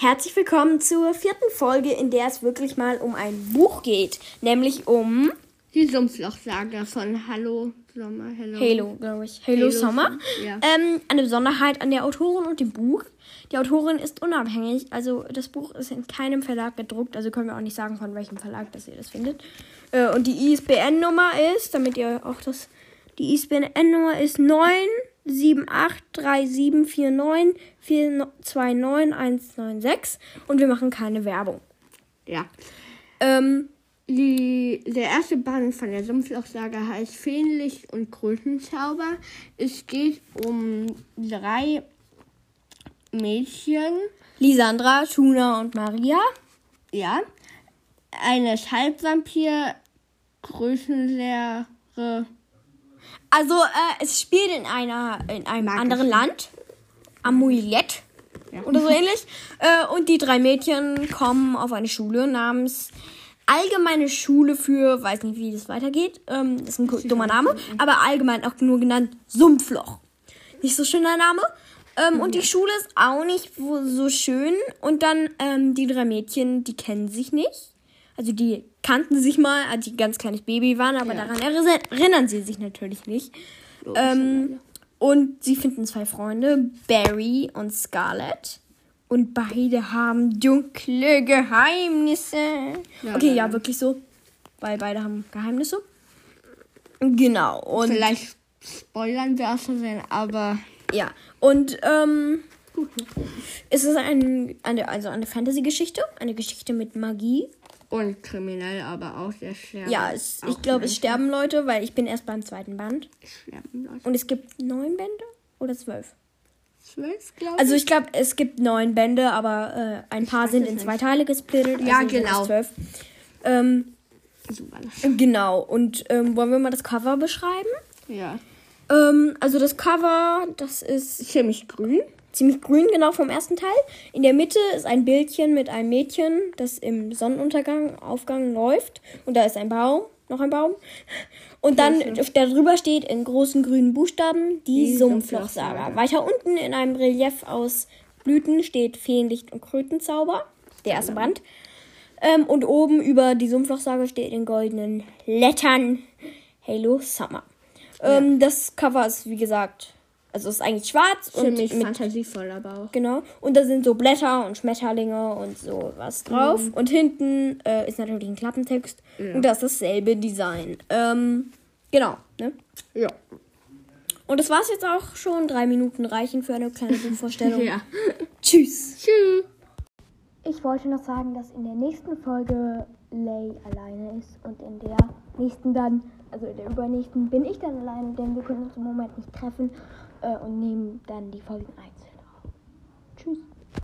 Herzlich willkommen zur vierten Folge, in der es wirklich mal um ein Buch geht, nämlich um Die Sumpfloch-Saga von Hallo Sommer, Hello. Halo, glaube ich. Halo, Halo Sommer. Ja. Ähm, eine Besonderheit an der Autorin und dem Buch. Die Autorin ist unabhängig, also das Buch ist in keinem Verlag gedruckt, also können wir auch nicht sagen, von welchem Verlag das ihr das findet. Äh, und die ISBN-Nummer ist, damit ihr auch das, die ISBN-Nummer ist 9783749429196 und wir machen keine Werbung. Ja. Ähm, Die, der erste Band von der Sumpfloch-Saga heißt Feenlicht und Krötenzauber. Es geht um drei Mädchen. Lisandra, Tuna und Maria. Ja. Eines Halbvampir, Größenlehre. Also, äh, es spielt in einer in einem Mag anderen. Land. Amulet. Ja. Oder so ähnlich. Äh, und die drei Mädchen kommen auf eine Schule namens Allgemeine Schule für, weiß nicht, wie das weitergeht. Ähm, das ist ein dummer Name. Aber allgemein auch nur genannt Sumpfloch. Nicht so schöner Name. Ähm, Und die Schule ist auch nicht so schön. Und dann ähm, die drei Mädchen, die kennen sich nicht. Also die kannten sich mal, als sie ganz kleines Baby waren, aber Ja. daran erinnern sie sich natürlich nicht. Ähm, und sie finden zwei Freunde, Barry und Scarlett. Und beide haben dunkle Geheimnisse. Ja, okay, ja, wirklich so. Weil beide haben Geheimnisse. Genau. Und Vielleicht spoilern wir aus Versehen, aber ja. Und ähm, es ist ein, eine, also eine Fantasy-Geschichte. Eine Geschichte mit Magie. Und kriminell, aber auch sehr schwer. Ja, es, ich glaube, es sterben Leute, weil ich bin erst beim zweiten Band. sterben Leute. Und es gibt neun Bände oder zwölf? Zwölf, glaube Also ich glaube, es gibt neun Bände, aber äh, ein paar weiß sind es in zwei Teile gesplittet. Ja, also es genau. Zwölf. Ähm, So genau. Und ähm, wollen wir mal das Cover beschreiben? Ja. Ähm, also das Cover, das ist Ziemlich grün. Ziemlich grün, genau vom ersten Teil. In der Mitte ist ein Bildchen mit einem Mädchen, das im Sonnenuntergang, Aufgang läuft. Und da ist ein Baum, noch ein Baum. Und dann darüber steht in großen grünen Buchstaben die, Die Sumpflochsaga. Weiter unten in einem Relief aus Blüten steht Feenlicht und Krötenzauber, der erste Band. Ähm, und oben über die Sumpflochsaga steht in goldenen Lettern Halo Summer. Ähm, Das Cover ist, wie gesagt, also ist eigentlich schwarz und Ziemlich mit fantasievoll, aber auch. Genau. Und da sind so Blätter und Schmetterlinge und so was drauf. Und hinten äh, ist natürlich ein Klappentext. Und das ist dasselbe Design. Ähm, genau. Ne? Ja. Und das war's jetzt auch schon. Drei Minuten reichen für eine kleine Buchvorstellung. Ja. Tschüss. Tschüss. Ich wollte noch sagen, dass in der nächsten Folge Lay alleine ist. Und in der nächsten dann, also in der übernächsten, bin ich dann alleine, denn wir können uns im Moment nicht treffen. Äh, und nehmen dann die Folgen einzeln auf. Tschüss.